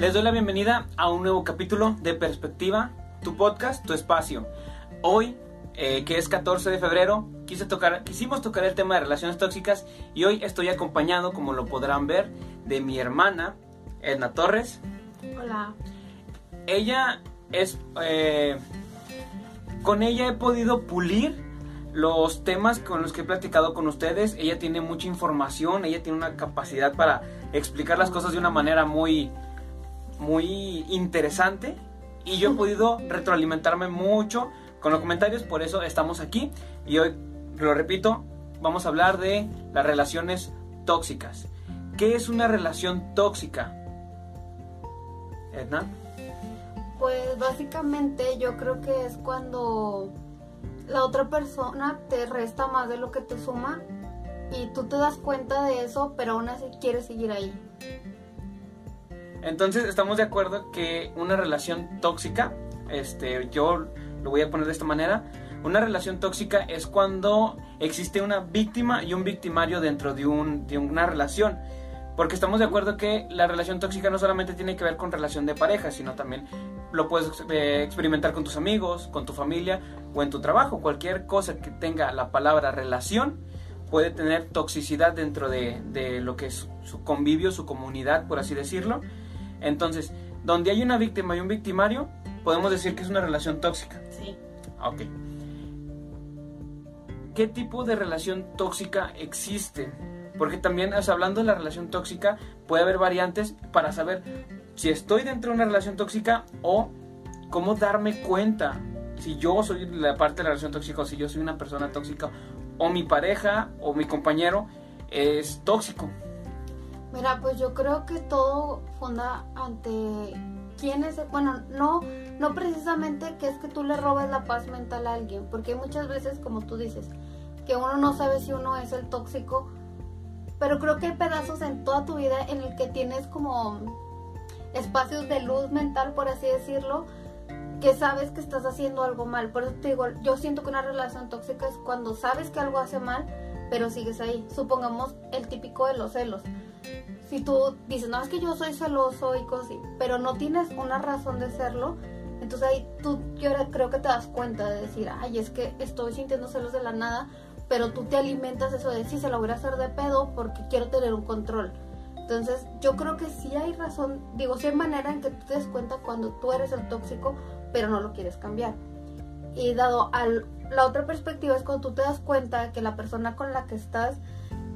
Les doy la bienvenida a un nuevo capítulo de Perspectiva, tu podcast, tu espacio. Hoy, eh, que es 14 de febrero, quise tocar, quisimos tocar el tema de relaciones tóxicas y hoy estoy acompañado, como lo podrán ver, de mi hermana, Edna Torres. Hola. Ella es... eh, con ella he podido pulir los temas con los que he platicado con ustedes. Ella tiene mucha información, ella tiene una capacidad para explicar las cosas de una manera muy, muy interesante. Y yo he podido retroalimentarme mucho con los comentarios, por eso estamos aquí. Y hoy, lo repito, vamos a hablar de las relaciones tóxicas. ¿Qué es una relación tóxica? Edna. Pues básicamente yo creo que es cuando la otra persona te resta más de lo que te suma y tú te das cuenta de eso, pero aún así quieres seguir ahí. Entonces estamos de acuerdo que una relación tóxica, este, yo lo voy a poner de esta manera, una relación tóxica es cuando existe una víctima y un victimario dentro de, un, de una relación. Porque estamos de acuerdo que la relación tóxica no solamente tiene que ver con relación de pareja, sino también lo puedes eh, experimentar con tus amigos, con tu familia o en tu trabajo. Cualquier cosa que tenga la palabra relación puede tener toxicidad dentro de, de lo que es su convivio, su comunidad, por así decirlo. Entonces, donde hay una víctima y un victimario, podemos decir que es una relación tóxica. Sí. Ok. ¿Qué tipo de relación tóxica existe? Porque también, o sea, hablando de la relación tóxica, puede haber variantes para saber si estoy dentro de una relación tóxica o cómo darme cuenta si yo soy la parte de la relación tóxica o si yo soy una persona tóxica o mi pareja o mi compañero es tóxico. Mira, pues yo creo que todo funda ante quién es, bueno, no, no precisamente que es que tú le robes la paz mental a alguien, porque muchas veces, como tú dices, que uno no sabe si uno es el tóxico, pero creo que hay pedazos en toda tu vida en el que tienes como espacios de luz mental, por así decirlo, que sabes que estás haciendo algo mal. Por eso te digo, yo siento que una relación tóxica es cuando sabes que algo hace mal, pero sigues ahí. Supongamos el típico de los celos. Si tú dices, no, es que yo soy celoso y cosas pero no tienes una razón de serlo, entonces ahí tú yo creo que te das cuenta de decir, ay, es que estoy sintiendo celos de la nada, pero tú te alimentas eso de, sí, se lo voy a hacer de pedo porque quiero tener un control. Entonces, yo creo que sí hay razón, digo, sí hay manera en que tú te des cuenta cuando tú eres el tóxico, pero no lo quieres cambiar. Y dado a la otra perspectiva es cuando tú te das cuenta que la persona con la que estás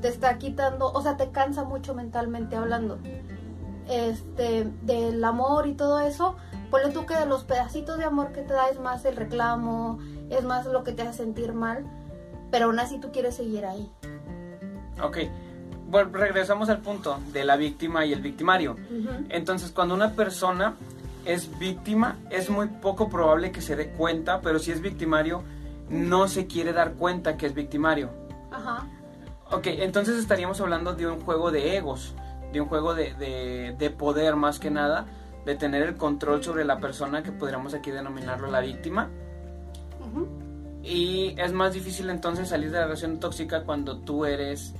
te está quitando, o sea, te cansa mucho mentalmente hablando. Este, del amor y todo eso, ponle tú que de los pedacitos de amor que te da es más el reclamo, es más lo que te hace sentir mal, pero aún así tú quieres seguir ahí. Ok, bueno, regresamos al punto de la víctima y el victimario. Entonces, cuando una persona es víctima, es muy poco probable que se dé cuenta, pero si es victimario, no se quiere dar cuenta que es victimario. Ajá. Ok, entonces estaríamos hablando de un juego de egos, de un juego de, de- de poder más que nada, de tener el control sobre la persona que podríamos aquí denominarlo la víctima. Y es más difícil entonces salir de la relación tóxica cuando tú eres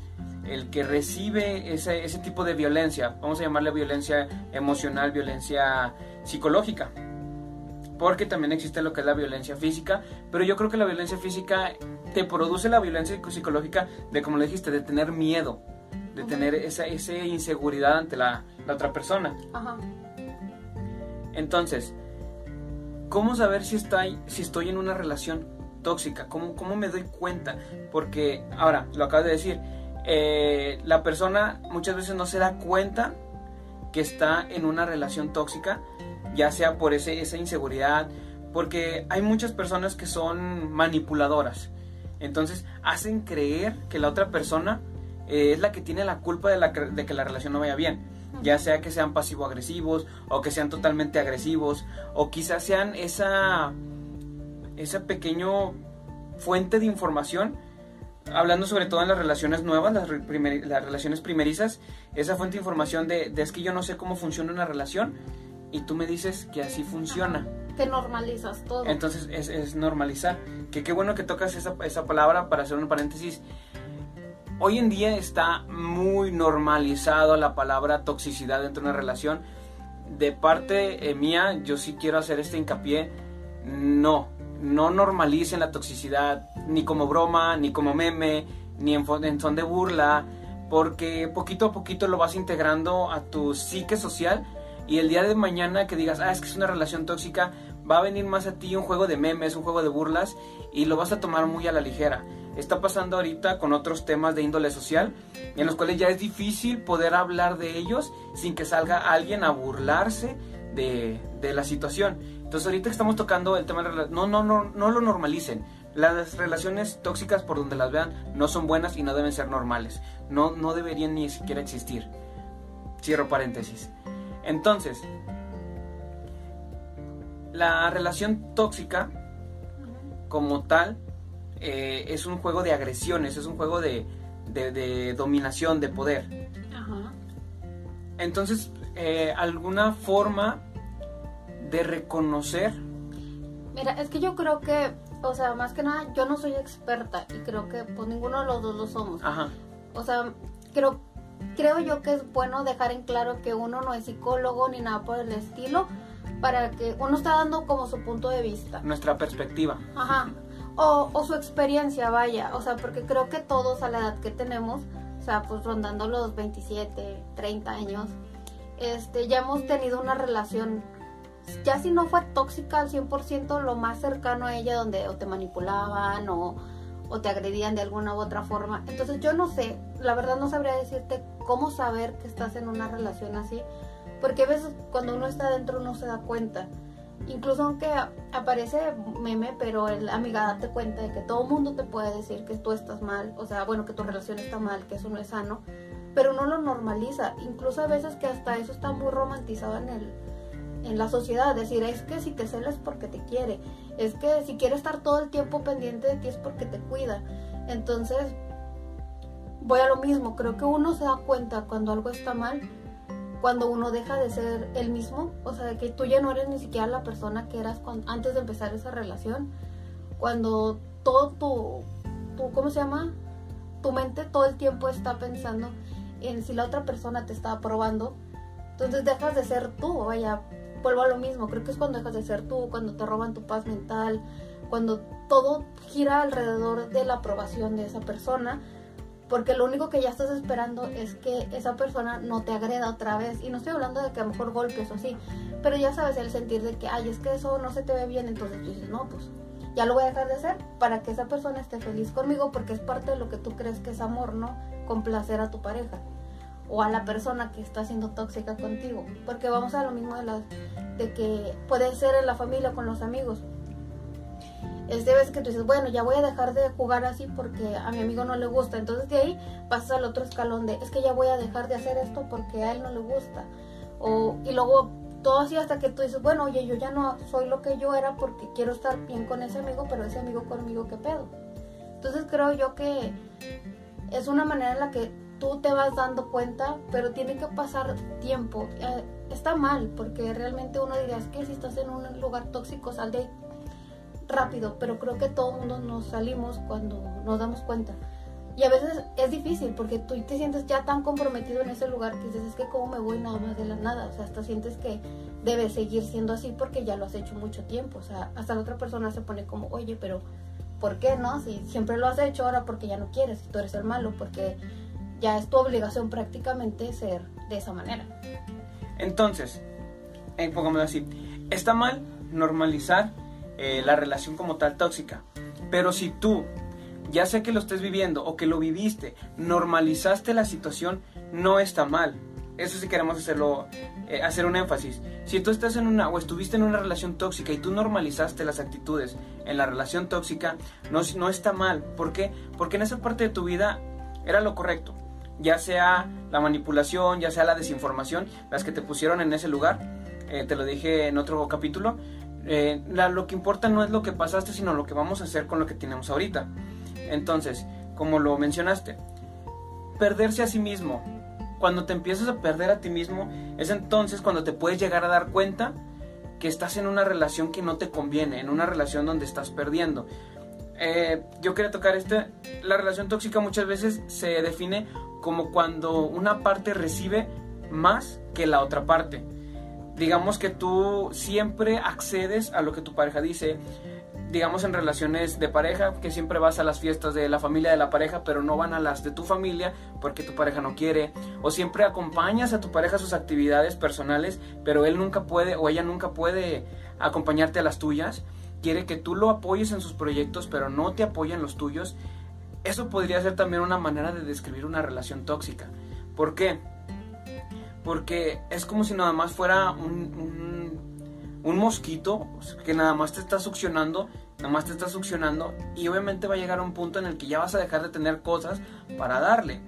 el que recibe ese, ese tipo de violencia. Vamos a llamarle violencia emocional, violencia psicológica. Porque también existe lo que es la violencia física. Pero yo creo que la violencia física te produce la violencia psicológica de, como le dijiste, de tener miedo. De tener esa, esa inseguridad ante la, la otra persona. Ajá. Entonces, ¿cómo saber si estoy, si estoy en una relación tóxica? ¿Cómo, ¿Cómo me doy cuenta? Porque, ahora, lo acabas de decir, eh, la persona muchas veces no se da cuenta que está en una relación tóxica, ya sea por ese, esa inseguridad, porque hay muchas personas que son manipuladoras. Entonces hacen creer que la otra persona eh, es la que tiene la culpa de, la, que- de que la relación no vaya bien. Ya sea que sean pasivo-agresivos o que sean totalmente agresivos o quizás sean esa, esa pequeño fuente de información hablando sobre todo en las relaciones nuevas, las, re- primer- las relaciones primerizas, esa fuente de información de, de es que yo no sé cómo funciona una relación y tú me dices que así funciona. Que normalizas todo. Entonces es, es normalizar. Que qué bueno que tocas esa, esa palabra para hacer un paréntesis. Hoy en día está muy normalizado la palabra toxicidad dentro de una relación. de parte eh, mía, yo sí quiero hacer este hincapié, no, no normalicen la toxicidad, ni como broma, ni como meme, ni en, en son de burla, porque poquito a poquito lo vas integrando a tu psique social y el día de mañana que digas, ah, es que es una relación tóxica, va a venir más a ti un juego de memes, un juego de burlas y lo vas a tomar muy a la ligera. Está pasando ahorita con otros temas de índole social en los cuales ya es difícil poder hablar de ellos sin que salga alguien a burlarse de, de la situación. Entonces ahorita que estamos tocando el tema de no, no, no, no lo normalicen. Las relaciones tóxicas por donde las vean no son buenas y no deben ser normales. No, no deberían ni siquiera existir. Cierro paréntesis. Entonces, la relación tóxica como tal eh, es un juego de agresiones, es un juego de, de, dominación, de poder. Entonces, eh, alguna forma de reconocer. Mira, es que yo creo que, o sea, más que nada, yo no soy experta y creo que pues ninguno de los dos lo somos. Ajá. O sea, creo, creo yo que es bueno dejar en claro que uno no es psicólogo ni nada por el estilo, para que uno está dando como su punto de vista. Nuestra perspectiva. Ajá. O, o su experiencia, vaya. O sea, porque creo que todos a la edad que tenemos, o sea, pues rondando los 27, 30 años, este, ya hemos tenido una relación ya si no fue tóxica al 100%, lo más cercano a ella donde o te manipulaban o, o, te agredían de alguna u otra forma. Entonces yo no sé, la verdad no sabría decirte cómo saber que estás en una relación así, porque a veces cuando uno está dentro no se da cuenta. Incluso aunque aparece meme, pero el amiga date cuenta de que todo el mundo te puede decir que tú estás mal, o sea, bueno, que tu relación está mal, que eso no es sano, pero no lo normaliza. Incluso a veces que hasta eso está muy romantizado en el, en la sociedad, decir, es que si te celas es porque te quiere, es que si quiere estar todo el tiempo pendiente de ti es porque te cuida. Entonces, voy a lo mismo, creo que uno se da cuenta cuando algo está mal, cuando uno deja de ser el mismo, o sea, que tú ya no eres ni siquiera la persona que eras antes de empezar esa relación, cuando todo tu, tu, ¿cómo se llama? Tu mente todo el tiempo está pensando en si la otra persona te está aprobando, entonces dejas de ser tú, vaya, vuelvo a lo mismo, creo que es cuando dejas de ser tú, cuando te roban tu paz mental, cuando todo gira alrededor de la aprobación de esa persona, porque lo único que ya estás esperando es que esa persona no te agreda otra vez. Y no estoy hablando de que a lo mejor golpes o sí, pero ya sabes el sentir de que, ay, es que eso no se te ve bien, entonces tú dices, no, pues ya lo voy a dejar de hacer para que esa persona esté feliz conmigo, porque es parte de lo que tú crees que es amor, ¿no? Complacer a tu pareja o a la persona que está siendo tóxica contigo. Porque vamos a lo mismo de, de que puede ser en la familia con los amigos. Es de vez que tú dices, bueno, ya voy a dejar de jugar así porque a mi amigo no le gusta. Entonces de ahí pasas al otro escalón de, es que ya voy a dejar de hacer esto porque a él no le gusta. O, y luego todo así hasta que tú dices, bueno, oye, yo ya no soy lo que yo era porque quiero estar bien con ese amigo, pero ese amigo conmigo, ¿qué pedo? Entonces creo yo que es una manera en la que tú te vas dando cuenta, pero tiene que pasar tiempo. Eh, está mal, porque realmente uno diría, es que si estás en un lugar tóxico, sal de rápido, pero creo que todo el mundo nos salimos cuando nos damos cuenta. Y a veces es difícil porque tú te sientes ya tan comprometido en ese lugar que dices, es que cómo me voy nada más de la nada. O sea, hasta sientes que debes seguir siendo así porque ya lo has hecho mucho tiempo. O sea, hasta la otra persona se pone como, oye, pero ¿por qué no? Si siempre lo has hecho ahora porque ya no quieres, si tú eres el malo, porque ya es tu obligación prácticamente ser de esa manera. Entonces, eh, así, está mal normalizar eh, la relación como tal tóxica, pero si tú, ya sea que lo estés viviendo o que lo viviste, normalizaste la situación, no está mal. Eso sí queremos hacerlo, eh, hacer un énfasis. Si tú estás en una o estuviste en una relación tóxica y tú normalizaste las actitudes en la relación tóxica, no, no está mal. ¿Por qué? Porque en esa parte de tu vida era lo correcto ya sea la manipulación, ya sea la desinformación, las que te pusieron en ese lugar, eh, te lo dije en otro capítulo, eh, lo que importa no es lo que pasaste, sino lo que vamos a hacer con lo que tenemos ahorita. Entonces, como lo mencionaste, perderse a sí mismo. Cuando te empiezas a perder a ti mismo, es entonces cuando te puedes llegar a dar cuenta que estás en una relación que no te conviene, en una relación donde estás perdiendo. Eh, yo quería tocar este, la relación tóxica muchas veces se define como cuando una parte recibe más que la otra parte. digamos que tú siempre accedes a lo que tu pareja dice, digamos en relaciones de pareja, que siempre vas a las fiestas de la familia de la pareja, pero no van a las de tu familia porque tu pareja no quiere, o siempre acompañas a tu pareja a sus actividades personales, pero él nunca puede o ella nunca puede acompañarte a las tuyas, quiere que tú lo apoyes en sus proyectos, pero no te apoya en los tuyos. Eso podría ser también una manera de describir una relación tóxica. ¿Por qué? Porque es como si nada más fuera un, un mosquito que nada más te está succionando Nomás te está succionando y obviamente va a llegar un punto en el que ya vas a dejar de tener cosas para darle.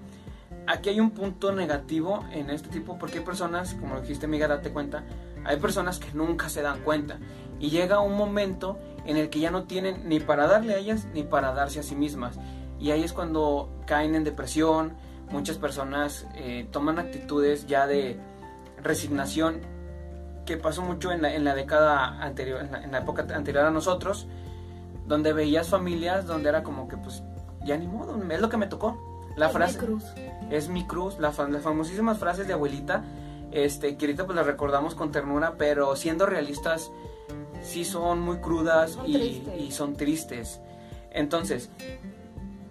Aquí hay un punto negativo en este tipo porque hay personas, como lo dijiste amiga, date cuenta, hay personas que nunca se dan cuenta y llega un momento en el que ya no tienen ni para darle a ellas ni para darse a sí mismas. Y ahí es cuando caen en depresión, muchas personas eh, toman actitudes ya de resignación que pasó mucho en la, en la década anterior, en la, en la época anterior a nosotros, donde veías familias donde era como que pues ya ni modo, es lo que me tocó. La es frase mi cruz. es mi cruz, la las famosísimas frases de abuelita, este, que ahorita pues las recordamos con ternura, pero siendo realistas sí son muy crudas Son y, y son tristes. Entonces,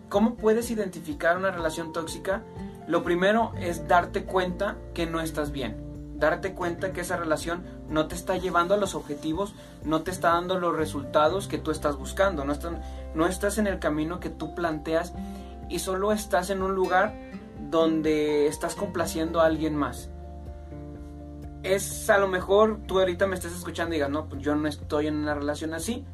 ¿cómo puedes identificar una relación tóxica? Lo primero es darte cuenta que no estás bien. Darte cuenta que esa relación no te está llevando a los objetivos, no te está dando los resultados que tú estás buscando, no, estás en el camino que tú planteas y solo estás en un lugar donde estás complaciendo a alguien más. Es a lo mejor tú ahorita me estás escuchando y digas, no, pues yo no estoy en una relación así.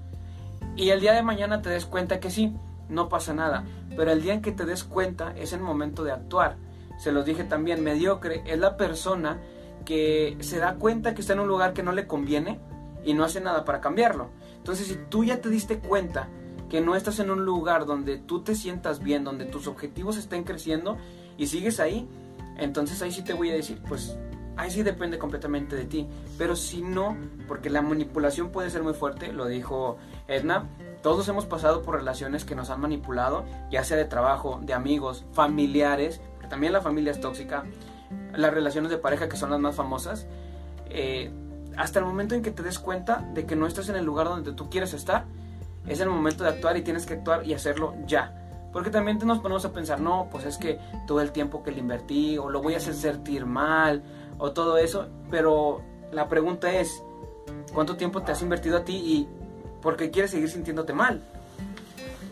Y el día de mañana te des cuenta que sí, no pasa nada. Pero el día en que te des cuenta es el momento de actuar. Se los dije también, mediocre es la persona que se da cuenta que está en un lugar que no le conviene y no hace nada para cambiarlo. Entonces, si tú ya te diste cuenta que no estás en un lugar donde tú te sientas bien, donde tus objetivos estén creciendo y sigues ahí, entonces ahí sí te voy a decir, pues ahí sí depende completamente de ti. Pero si no, porque la manipulación puede ser muy fuerte, lo dijo Edna, todos hemos pasado por relaciones que nos han manipulado, ya sea de trabajo, de amigos, familiares, porque también la familia es tóxica, las relaciones de pareja que son las más famosas, eh, hasta el momento en que te des cuenta de que no estás en el lugar donde tú quieres estar, es el momento de actuar y tienes que actuar y hacerlo ya. Porque también nos ponemos a pensar, no, pues es que todo el tiempo que le invertí, o lo voy a hacer sentir mal, o todo eso, pero la pregunta es, ¿cuánto tiempo te has invertido a ti y por qué quieres seguir sintiéndote mal?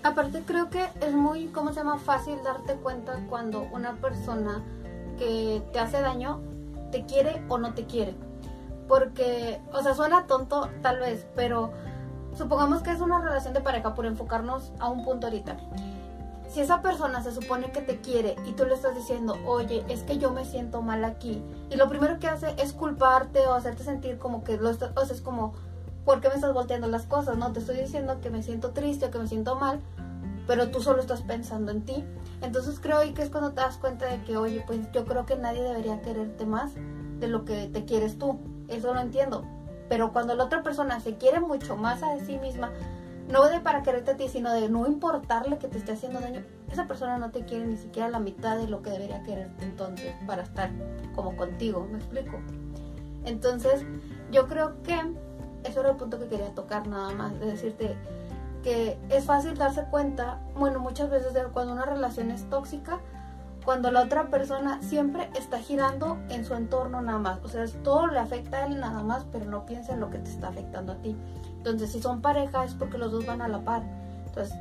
Aparte creo que es muy, ¿cómo se llama? Fácil darte cuenta cuando una persona que te hace daño te quiere o no te quiere. Porque, o sea, suena tonto tal vez, pero supongamos que es una relación de pareja por enfocarnos a un punto ahorita. Si esa persona se supone que te quiere y tú le estás diciendo, oye, es que yo me siento mal aquí, y lo primero que hace es culparte o hacerte sentir como que lo estás, o sea, es como, ¿por qué me estás volteando las cosas? No, te estoy diciendo que me siento triste o que me siento mal, pero tú solo estás pensando en ti. Entonces creo que es cuando te das cuenta de que, oye, pues yo creo que nadie debería quererte más de lo que te quieres tú. Eso lo entiendo. Pero cuando la otra persona se quiere mucho más a sí misma, no de para quererte a ti, sino de no importarle que te esté haciendo daño, esa persona no te quiere ni siquiera la mitad de lo que debería quererte entonces para estar como contigo, ¿me explico? Entonces, yo creo que eso era el punto que quería tocar nada más, de decirte que es fácil darse cuenta, bueno, muchas veces de cuando una relación es tóxica, cuando la otra persona siempre está girando en su entorno nada más, o sea, todo le afecta a él nada más, pero no piensa en lo que te está afectando a ti. Entonces, si son pareja es porque los dos van a la par. Entonces,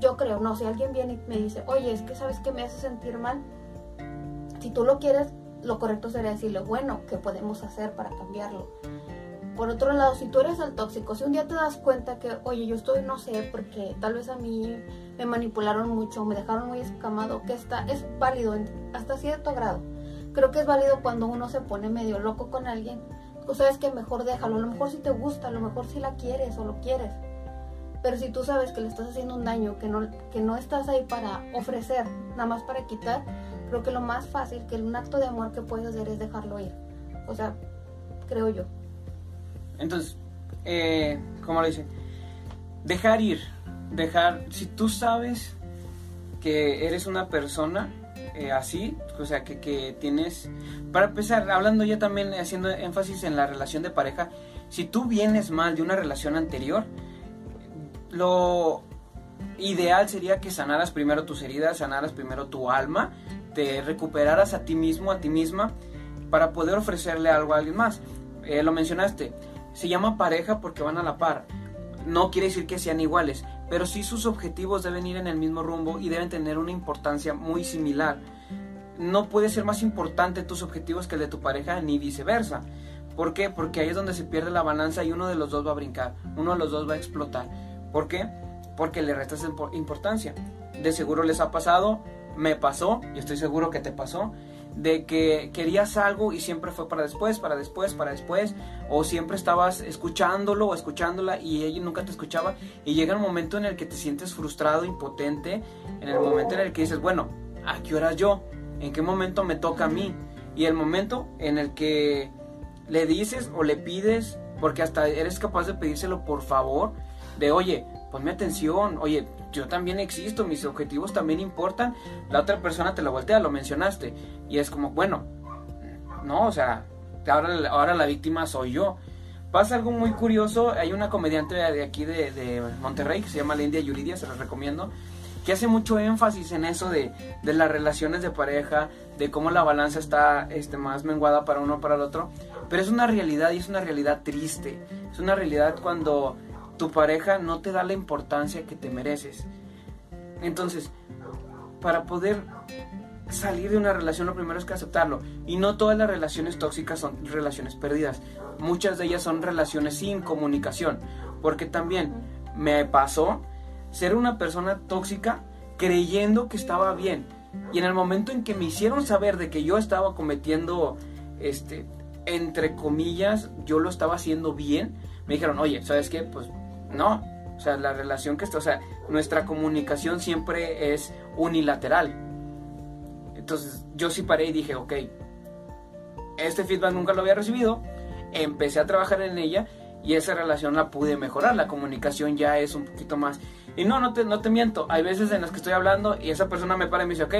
yo creo, no, si alguien viene y me dice, oye, es que sabes que me hace sentir mal, si tú lo quieres, lo correcto sería decirle, bueno, ¿qué podemos hacer para cambiarlo? Por otro lado, si tú eres el tóxico, si un día te das cuenta que, oye, yo estoy, no sé, porque tal vez a mí me manipularon mucho, me dejaron muy escamado, que está, es válido hasta cierto grado. Creo que es válido cuando uno se pone medio loco con alguien. Tú sabes que mejor déjalo, a lo mejor si te gusta, a lo mejor si la quieres o lo quieres. Pero si tú sabes que le estás haciendo un daño, que no, que no estás ahí para ofrecer, nada más para quitar, creo que lo más fácil, que un acto de amor que puedes hacer es dejarlo ir. O sea, creo yo. Entonces, eh, ¿cómo lo dice? Dejar ir, dejar, si tú sabes que eres una persona eh, así, o sea, que, que tienes, para empezar, hablando ya también, haciendo énfasis en la relación de pareja, si tú vienes mal de una relación anterior, lo ideal sería que sanaras primero tus heridas, sanaras primero tu alma, te recuperaras a ti mismo, a ti misma, para poder ofrecerle algo a alguien más. Eh, lo mencionaste, se llama pareja porque van a la par. No quiere decir que sean iguales, pero sí sus objetivos deben ir en el mismo rumbo y deben tener una importancia muy similar. No puede ser más importante tus objetivos que el de tu pareja ni viceversa. ¿Por qué? Porque ahí es donde se pierde la balanza y uno de los dos va a brincar, uno de los dos va a explotar. ¿Por qué? Porque le restas importancia. De seguro les ha pasado, me pasó, y estoy seguro que te pasó, de que querías algo y siempre fue para después, para después, para después, o siempre estabas escuchándolo o escuchándola y ella nunca te escuchaba y llega un momento en el que te sientes frustrado, impotente, en el momento en el que dices, bueno, ¿a qué hora yo? ¿En qué momento me toca a mí? Y el momento en el que le dices o le pides, porque hasta eres capaz de pedírselo por favor, de oye, ponme atención, oye, yo también existo, mis objetivos también importan, la otra persona te lo voltea, lo mencionaste, y es como, bueno, no, o sea, ahora, ahora la víctima soy yo. Pasa algo muy curioso, hay una comediante de aquí de, de Monterrey que se llama Lindia Yuridia, se la recomiendo, que hace mucho énfasis en eso de, de, las relaciones de pareja, de cómo la balanza está este, más menguada para uno para el otro. Pero es una realidad y es una realidad triste. Es una realidad cuando tu pareja no te da la importancia que te mereces. Entonces, para poder salir de una relación lo primero es que aceptarlo. Y no todas las relaciones tóxicas son relaciones perdidas. Muchas de ellas son relaciones sin comunicación. Porque también me pasó ser una persona tóxica creyendo que estaba bien. Y en el momento en que me hicieron saber de que yo estaba cometiendo, este, entre comillas, yo lo estaba haciendo bien, me dijeron, oye, ¿sabes qué? Pues no. O sea, la relación que está, o sea, nuestra comunicación siempre es unilateral. Entonces yo sí paré y dije, ok, este feedback nunca lo había recibido, empecé a trabajar en ella y esa relación la pude mejorar, la comunicación ya es un poquito más. Y no, no te, no te miento, hay veces en las que estoy hablando y esa persona me para y me dice, ok,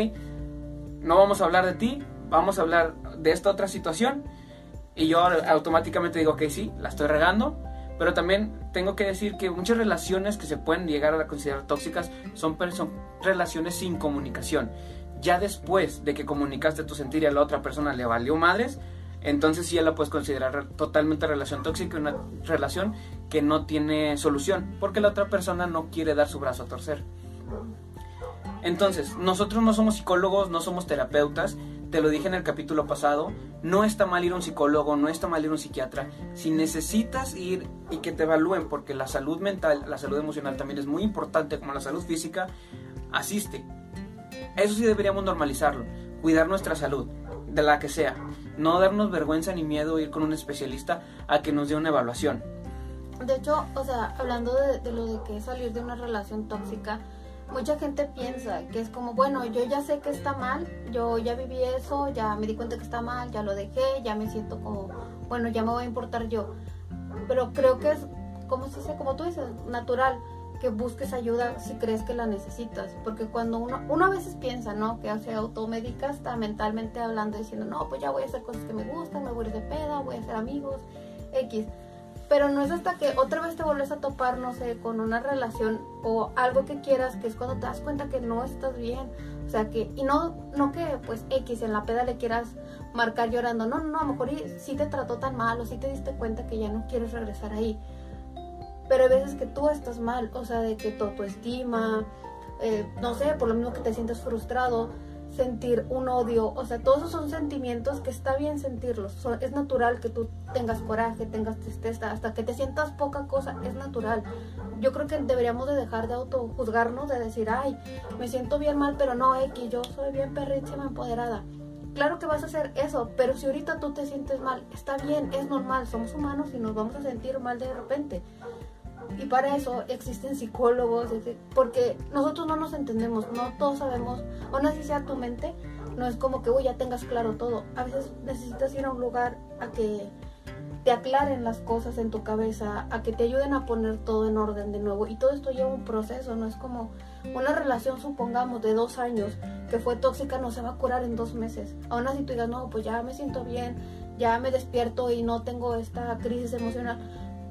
no vamos a hablar de ti, vamos a hablar de esta otra situación. Y yo automáticamente digo, ok, sí, la estoy regando, pero también tengo que decir que muchas relaciones que se pueden llegar a considerar tóxicas son, relaciones sin comunicación. Ya después de que comunicaste tu sentir y a la otra persona le valió madres, entonces sí ya la puedes considerar totalmente relación tóxica, una relación que no tiene solución, porque la otra persona no quiere dar su brazo a torcer. Entonces, nosotros no somos psicólogos, no somos terapeutas, te lo dije en el capítulo pasado, no está mal ir a un psicólogo, no está mal ir a un psiquiatra. Si necesitas ir y que te evalúen, porque la salud mental, la salud emocional también es muy importante como la salud física, asiste. Eso sí deberíamos normalizarlo, cuidar nuestra salud, de la que sea. No darnos vergüenza ni miedo ir con un especialista a que nos dé una evaluación. De hecho, o sea, hablando de, de lo de que salir de una relación tóxica, mucha gente piensa que es como, bueno, yo ya sé que está mal, yo ya viví eso, ya me di cuenta que está mal, ya lo dejé, ya me siento como, bueno, ya me voy a importar yo. Pero creo que es, como se dice, como tú dices, natural que busques ayuda si crees que la necesitas, porque cuando uno, uno a veces piensa, ¿no? Que se automedica está mentalmente hablando, diciendo, no, pues ya voy a hacer cosas que me gustan, me voy a ir de peda, voy a hacer amigos, X pero no es hasta que otra vez te vuelves a topar, no sé, con una relación o algo que quieras, que es cuando te das cuenta que no estás bien. O sea, que, y no, no que pues X en la peda le quieras marcar llorando, no, no, no, a lo mejor sí te trató tan mal o sí te diste cuenta que ya no quieres regresar ahí. Pero hay veces que tú estás mal, o sea, de que tu autoestima, eh, no sé, por lo mismo que te sientes frustrado, sentir un odio, o sea, todos esos son sentimientos que está bien sentirlos, es natural que tú tengas coraje, tengas tristeza, hasta que te sientas poca cosa, es natural. Yo creo que deberíamos de dejar de autojuzgarnos, de decir, ay, me siento bien mal, pero no, X, yo soy bien perrísima empoderada. Claro que vas a hacer eso, pero si ahorita tú te sientes mal, está bien, es normal, somos humanos y nos vamos a sentir mal de repente. Y para eso existen psicólogos, porque nosotros no nos entendemos, no todos sabemos, o si sea tu mente, no es como que, uy, ya tengas claro todo. A veces necesitas ir a un lugar a que te aclaren las cosas en tu cabeza, a que te ayuden a poner todo en orden de nuevo. Y todo esto lleva un proceso, no es como una relación, supongamos, de dos años que fue tóxica, no se va a curar en dos meses. Aún así tú digas, no, pues ya me siento bien, ya me despierto y no tengo esta crisis emocional.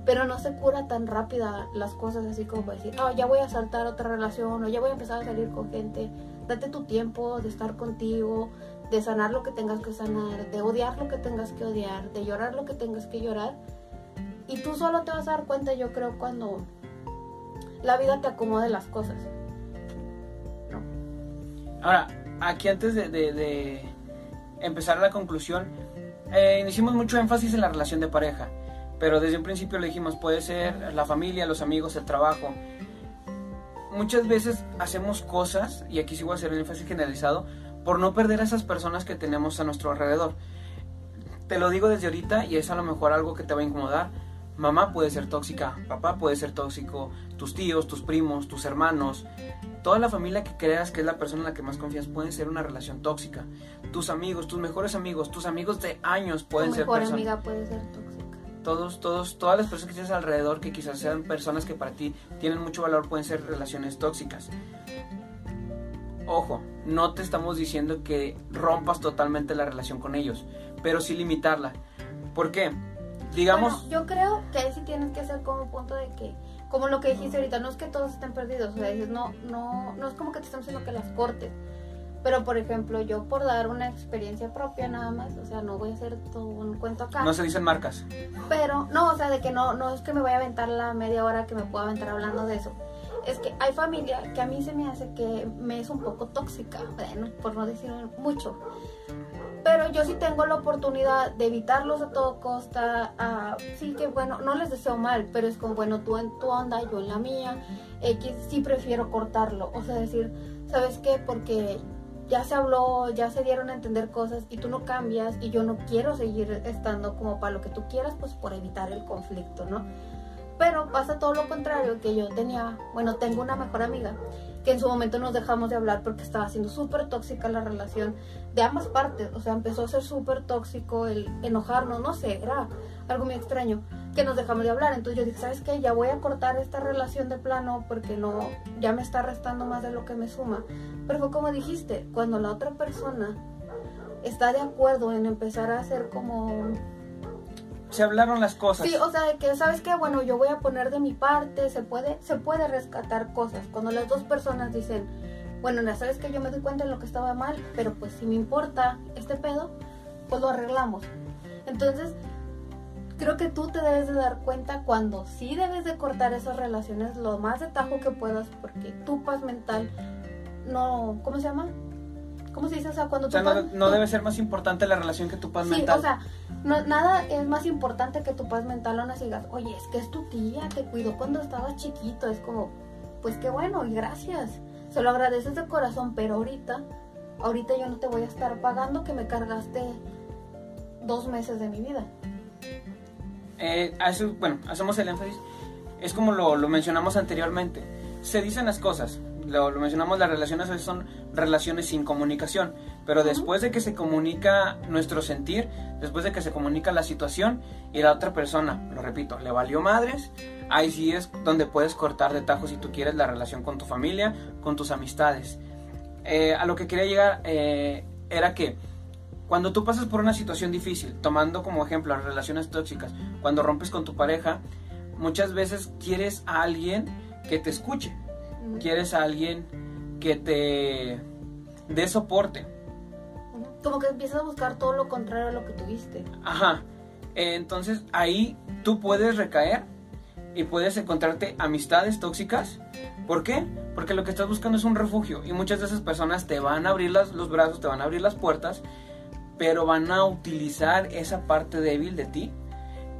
Pero no se cura tan rápida las cosas así como decir, ah, ya voy a saltar otra relación o ya voy a empezar a salir con gente. Date tu tiempo de estar contigo, de sanar lo que tengas que sanar, de odiar lo que tengas que odiar, de llorar lo que tengas que llorar. Y tú solo te vas a dar cuenta, yo creo, cuando la vida te acomode las cosas. Ahora, aquí antes de, empezar la conclusión, eh, hicimos mucho énfasis en la relación de pareja, pero desde un principio le dijimos, puede ser la familia, los amigos, el trabajo. Muchas veces hacemos cosas, y aquí sí voy a hacer un énfasis generalizado, por no perder a esas personas que tenemos a nuestro alrededor. Te lo digo desde ahorita y es a lo mejor algo que te va a incomodar. Mamá puede ser tóxica, papá puede ser tóxico, tus tíos, tus primos, tus hermanos, toda la familia que creas que es la persona en la que más confías puede ser una relación tóxica. Tus amigos, tus mejores amigos, tus amigos de años pueden tu ser mejor amiga puede ser. Todos, todos, todas las personas que tienes alrededor que quizás sean personas que para ti tienen mucho valor pueden ser relaciones tóxicas. Ojo, no te estamos diciendo que rompas totalmente la relación con ellos, pero sí limitarla. ¿Por qué? Digamos... yo creo que ahí sí tienes que hacer como punto de que, como lo que dijiste ahorita, no es que todos estén perdidos, o sea, no, no, no es como que te estamos diciendo que las cortes. Pero, por ejemplo, yo por dar una experiencia propia nada más, o sea, no voy a hacer todo un cuento acá. No se dicen marcas. Pero, no, o sea, de que no, no es que me voy a aventar la media hora que me pueda aventar hablando de eso es que hay familia que a mí se me hace que me es un poco tóxica, bueno, por no decir mucho. Pero yo sí tengo la oportunidad de evitarlos a todo costa. sí que bueno, no les deseo mal, pero es como, bueno, tú en tu onda, yo en la mía. X sí prefiero cortarlo. O sea, decir, ¿sabes qué? Porque ya se habló, ya se dieron a entender cosas y tú no cambias y yo no quiero seguir estando como para lo que tú quieras, pues por evitar el conflicto, ¿no? Pero pasa todo lo contrario, que yo tenía, bueno, tengo una mejor amiga, que en su momento nos dejamos de hablar porque estaba siendo súper tóxica la relación de ambas partes. O sea, empezó a ser súper tóxico el enojarnos, no sé, era algo muy extraño, que nos dejamos de hablar. Entonces yo dije, ¿sabes qué? Ya voy a cortar esta relación de plano porque no, ya me está restando más de lo que me suma. Pero fue como dijiste, cuando la otra persona está de acuerdo en empezar a hacer como se hablaron las cosas. Sí, o sea, de que sabes que bueno, yo voy a poner de mi parte, se puede se puede rescatar cosas. Cuando las dos personas dicen, bueno, ya sabes que yo me doy cuenta de lo que estaba mal, pero pues si me importa este pedo, pues lo arreglamos. Entonces, creo que tú te debes de dar cuenta cuando sí debes de cortar esas relaciones lo más de tajo que puedas porque tu paz mental no, ¿cómo se llama? ¿Cómo se dice? O sea, cuando no, debe ser más importante la relación que tu paz mental. Sí, o sea, nada es más importante que tu paz mental. No digas, oye, es que es tu tía, te cuidó cuando estabas chiquito. Es como, pues qué bueno y gracias. Se lo agradeces de corazón, pero ahorita, ahorita yo no te voy a estar pagando que me cargaste dos meses de mi vida. Eh, bueno, hacemos el énfasis. Es como lo mencionamos anteriormente. Se dicen las cosas lo, mencionamos, las relaciones a veces son relaciones sin comunicación, pero después de que se comunica nuestro sentir, después de que se comunica la situación y la otra persona, lo repito, le valió madres, ahí sí es donde puedes cortar de tajo si tú quieres la relación con tu familia, con tus amistades. Eh, a lo que quería llegar eh, era que cuando tú pasas por una situación difícil, tomando como ejemplo las relaciones tóxicas, cuando rompes con tu pareja, muchas veces quieres a alguien que te escuche, quieres a alguien que te dé soporte. Como que empiezas a buscar todo lo contrario a lo que tuviste. Ajá. Entonces ahí tú puedes recaer y puedes encontrarte amistades tóxicas. ¿Por qué? Porque lo que estás buscando es un refugio y muchas de esas personas te van a abrir los brazos, te van a abrir las puertas, pero van a utilizar esa parte débil de ti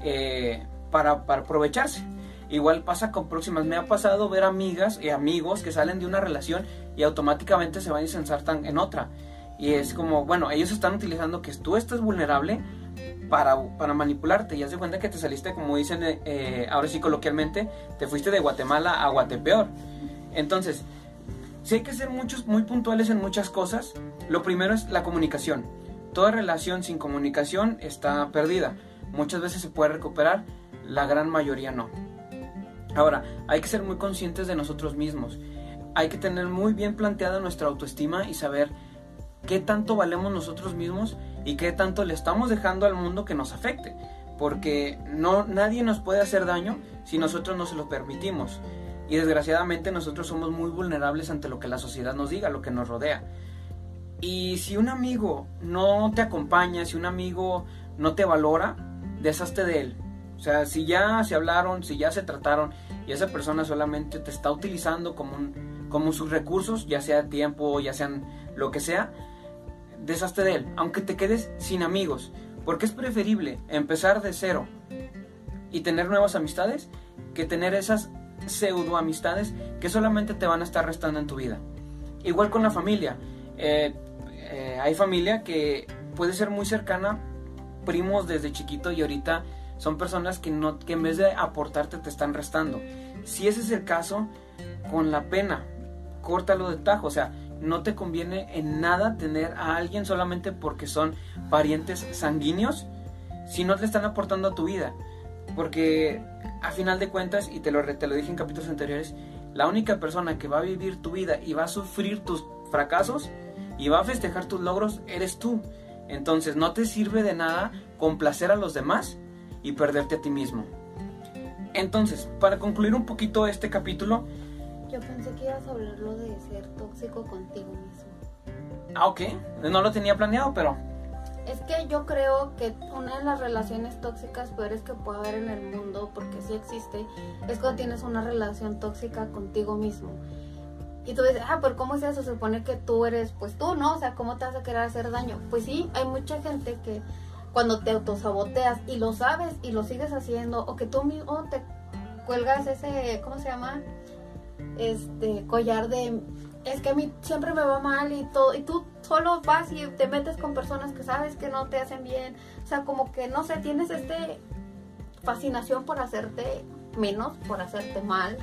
eh, para, para aprovecharse. Igual pasa con próximas. Me ha pasado ver amigas y amigos que salen de una relación y automáticamente se van a tan en otra. Y es como, bueno, ellos están utilizando que tú estás vulnerable para, para manipularte. Y haz de cuenta que te saliste, como dicen eh, eh, ahora sí coloquialmente, te fuiste de Guatemala a Guatepeor. Entonces, si hay que ser muchos, muy puntuales en muchas cosas. Lo primero es la comunicación. Toda relación sin comunicación está perdida. muchas veces se puede recuperar, la gran mayoría no. Ahora, hay que ser muy conscientes de nosotros mismos. Hay que tener muy bien planteada nuestra autoestima y saber qué tanto valemos nosotros mismos y qué tanto le estamos dejando al mundo que nos afecte. Porque no, nadie nos puede hacer daño si nosotros no se lo permitimos. Y desgraciadamente nosotros somos muy vulnerables ante lo que la sociedad nos diga, lo que nos rodea. Y si un amigo no te acompaña, si un amigo no te valora, deshazte de él. O sea, si ya se hablaron, si ya se trataron y esa persona solamente te está utilizando como, un, como sus recursos, ya sea tiempo, ya sean lo que sea, deshazte de él, aunque te quedes sin amigos. Porque es preferible empezar de cero y tener nuevas amistades que tener esas pseudo amistades que solamente te van a estar restando en tu vida. Igual con la familia. Eh, eh, hay familia que puede ser muy cercana, primos desde chiquito y ahorita son personas que, no, que en vez de aportarte te están restando. Si ese es el caso, con la pena, córtalo de tajo. O sea, no te conviene en nada tener a alguien solamente porque son parientes sanguíneos si no te están aportando a tu vida. Porque a final de cuentas, y te lo, te lo dije en capítulos anteriores, la única persona que va a vivir tu vida y va a sufrir tus fracasos y va a festejar tus logros eres tú. Entonces no te sirve de nada complacer a los demás y perderte a ti mismo. Entonces, para concluir un poquito este capítulo... Yo pensé que ibas a hablar lo de ser tóxico contigo mismo. Ah, ok. No lo tenía planeado, pero es que yo creo que una de las relaciones tóxicas peores que puede haber en el mundo, porque sí existe, es cuando tienes una relación tóxica contigo mismo. Y tú dices, ah, pero ¿cómo es eso? Se supone que tú eres, pues tú, ¿no? O sea, ¿cómo te vas a querer hacer daño? Pues sí, hay mucha gente que cuando te autosaboteas y lo sabes y lo sigues haciendo, o que tú mismo te cuelgas ese, ¿cómo se llama? Este collar de es que a mí siempre me va mal y todo, y tú solo vas y te metes con personas que sabes que no te hacen bien, o sea, como que no sé, tienes este fascinación por hacerte menos, por hacerte mal,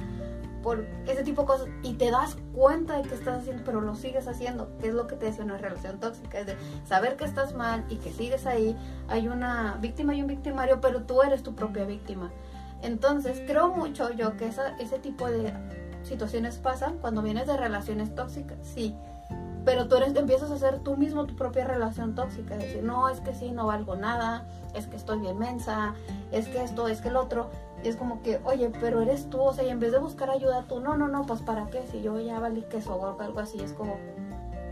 por ese tipo de cosas y te das cuenta de que estás haciendo, pero lo sigues haciendo, que es lo que te decía una relación tóxica, es de saber que estás mal y que sigues ahí, hay una víctima y un victimario, pero tú eres tu propia víctima. Entonces, creo mucho yo que esa, ese tipo de situaciones pasan cuando vienes de relaciones tóxicas, sí. Pero tú eres, empiezas a hacer tú mismo tu propia relación tóxica. Decir, no, es que sí, no valgo nada, es que estoy bien mensa, es que esto, es que el otro. Y es como que, oye, pero eres tú, o sea, y en vez de buscar ayuda tú, no, no, no, pues para qué, si yo ya valí queso o algo así, es como,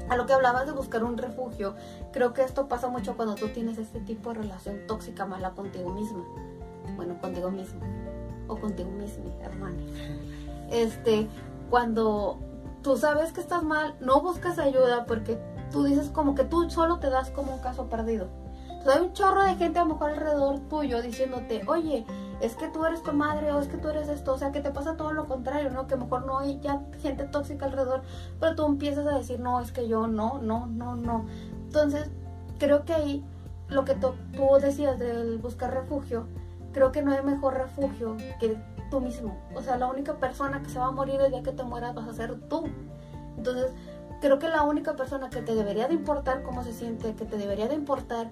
a lo que hablabas de buscar un refugio, creo que esto pasa mucho cuando tú tienes este tipo de relación tóxica mala contigo misma. Bueno, contigo mismo. O contigo misma, hermano este, cuando tú sabes que estás mal, no buscas ayuda porque tú dices como que tú solo te das como un caso perdido. Entonces hay un chorro de gente a lo mejor alrededor tuyo diciéndote, oye, es que tú eres tu madre o es que tú eres esto, o sea, que te pasa todo lo contrario, ¿no? Que mejor no hay ya gente tóxica alrededor, pero tú empiezas a decir, no, es que yo no, no, no, no. Entonces, creo que ahí lo que tú decías del buscar refugio, creo que no hay mejor refugio que tú mismo. O sea, la única persona que se va a morir el día que te mueras vas a ser tú. Entonces, creo que la única persona que te debería de importar cómo se siente, que te debería de importar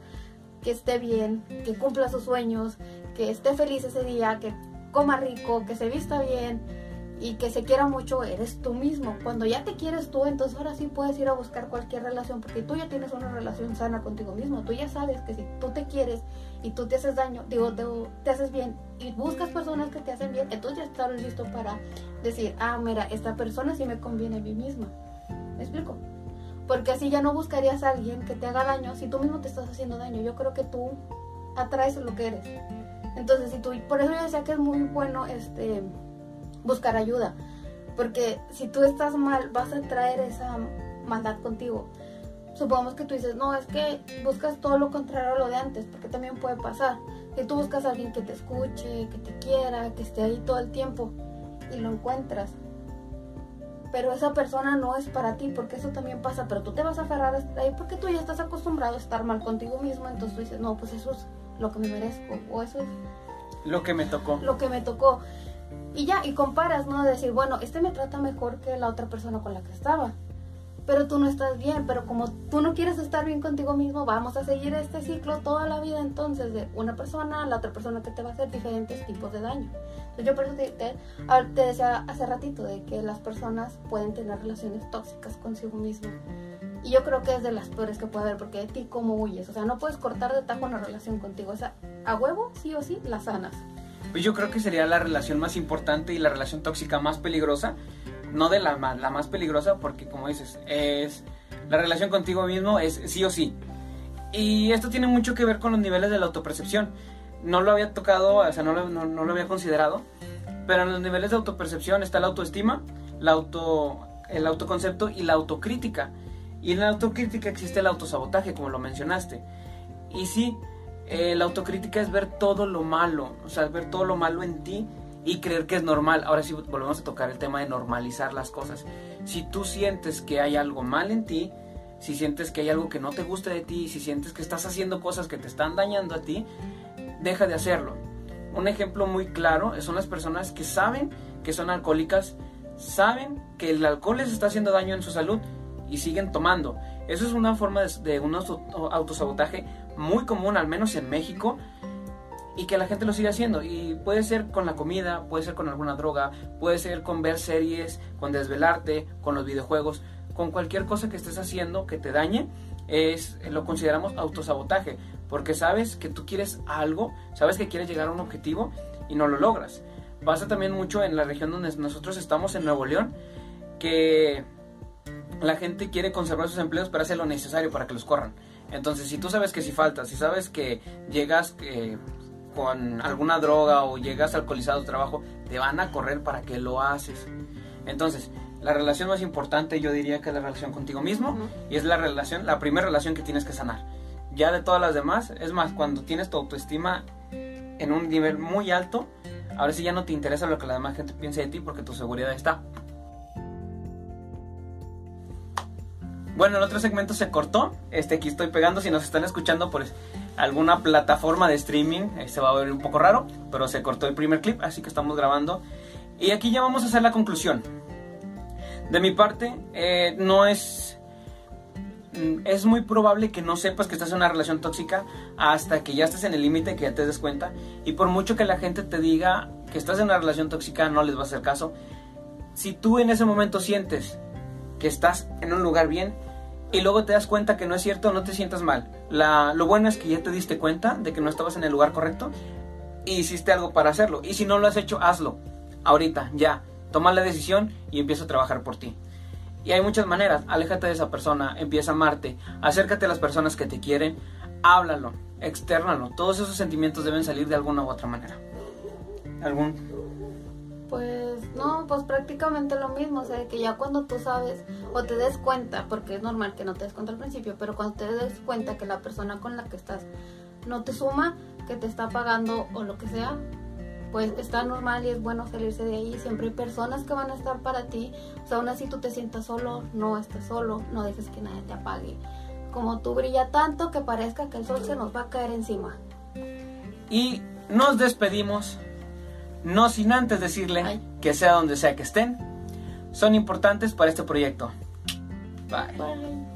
que esté bien, que cumpla sus sueños, que esté feliz ese día, que coma rico, que se vista bien, y que se quiera mucho eres tú mismo. Cuando ya te quieres tú, entonces ahora sí puedes ir a buscar cualquier relación porque tú ya tienes una relación sana contigo mismo. Tú ya sabes que si tú te quieres y tú te haces daño, digo, te, haces bien y buscas personas que te hacen bien, entonces ya estás listo para decir, ah, mira, esta persona sí me conviene a mí misma. ¿Me explico? Porque así ya no buscarías a alguien que te haga daño si tú mismo te estás haciendo daño. Yo creo que tú atraes lo que eres. Entonces, si tú, por eso yo decía que es muy bueno este buscar ayuda. Porque si tú estás mal, vas a traer esa maldad contigo. Supongamos que tú dices, no, es que buscas todo lo contrario a lo de antes, porque también puede pasar. Que tú buscas a alguien que te escuche, que te quiera, que esté ahí todo el tiempo y lo encuentras. Pero esa persona no es para ti, porque eso también pasa. Pero tú te vas a aferrar a ahí porque tú ya estás acostumbrado a estar mal contigo mismo. Entonces tú dices, no, pues eso es lo que me merezco, o eso es lo que me tocó. Lo que me tocó. Y ya, y comparas, ¿no? Decir, bueno, este me trata mejor que la otra persona con la que estaba. Pero tú no estás bien, pero como tú no quieres estar bien contigo mismo, vamos a seguir este ciclo toda la vida entonces de una persona a la otra persona que te va a hacer diferentes tipos de daño. Entonces yo por eso te, te, te decía hace ratito de que las personas pueden tener relaciones tóxicas consigo mismo. Y yo creo que es de las peores que puede haber, porque de ti cómo huyes. O sea, no puedes cortar de tajo una relación contigo. O sea, a huevo, sí o sí, la sanas. Pues yo creo que sería la relación más importante y la relación tóxica más peligrosa. No de la, más peligrosa, porque como dices, es la relación contigo mismo es sí o sí. Y esto tiene mucho que ver con los niveles de la autopercepción. No lo había tocado, o sea, no lo, no lo había considerado. Pero en los niveles de autopercepción está la autoestima, la auto, el autoconcepto y la autocrítica. Y en la autocrítica existe el autosabotaje, como lo mencionaste. Y sí, eh, la autocrítica es ver todo lo malo, o sea, ver todo lo malo en ti y creer que es normal. Ahora sí volvemos a tocar el tema de normalizar las cosas. Si tú sientes que hay algo mal en ti, si sientes que hay algo que no te gusta de ti, si sientes que estás haciendo cosas que te están dañando a ti, deja de hacerlo. Un ejemplo muy claro son las personas que saben que son alcohólicas, saben que el alcohol les está haciendo daño en su salud y siguen tomando. Eso es una forma de, de un autosabotaje muy común, al menos en México, y que la gente lo sigue haciendo. Y puede ser con la comida, puede ser con alguna droga, puede ser con ver series, con desvelarte, con los videojuegos, con cualquier cosa que estés haciendo que te dañe, es, lo consideramos autosabotaje, porque sabes que tú quieres algo, sabes que quieres llegar a un objetivo y no lo logras. Pasa también mucho en la región donde nosotros estamos, en Nuevo León, que la gente quiere conservar sus empleos pero hace lo necesario para que los corran. Entonces, si tú sabes que si faltas, si sabes que llegas eh, con alguna droga o llegas alcoholizado al trabajo, te van a correr para que lo haces. Entonces, la relación más importante yo diría que es la relación contigo mismo y es la relación, la primera relación que tienes que sanar. Ya de todas las demás, es más, cuando tienes tu autoestima en un nivel muy alto, ahora sí ya no te interesa lo que la demás gente piense de ti porque tu seguridad está. Bueno, el otro segmento se cortó. Este aquí estoy pegando. Si nos están escuchando por alguna plataforma de streaming, se este va a ver un poco raro. Pero se cortó el primer clip, así que estamos grabando. Y aquí ya vamos a hacer la conclusión. De mi parte, eh, no es. Mm, es muy probable que no sepas que estás en una relación tóxica hasta que ya estés en el límite, que ya te des cuenta. Y por mucho que la gente te diga que estás en una relación tóxica, no les va a hacer caso. Si tú en ese momento sientes que estás en un lugar bien, y luego te das cuenta que no es cierto, no te sientas mal. La, lo bueno es que ya te diste cuenta de que no estabas en el lugar correcto y hiciste algo para hacerlo. Y si no lo has hecho, hazlo. Ahorita, ya. Toma la decisión y empieza a trabajar por ti. Y hay muchas maneras. Aléjate de esa persona, empieza a amarte, acércate a las personas que te quieren, háblalo, externalo. Todos esos sentimientos deben salir de alguna u otra manera. ¿Algún pues no, pues prácticamente lo mismo, o sea, que ya cuando tú sabes o te des cuenta, porque es normal que no te des cuenta al principio, pero cuando te des cuenta que la persona con la que estás no te suma, que te está pagando o lo que sea, pues está normal y es bueno salirse de ahí. Siempre hay personas que van a estar para ti. O sea, aún así tú te sientas solo, no estés solo, no dejes que nadie te apague. Como tú brilla tanto que parezca que el sol se nos va a caer encima. Y nos despedimos no sin antes decirle que sea donde sea que estén, son importantes para este proyecto. Bye.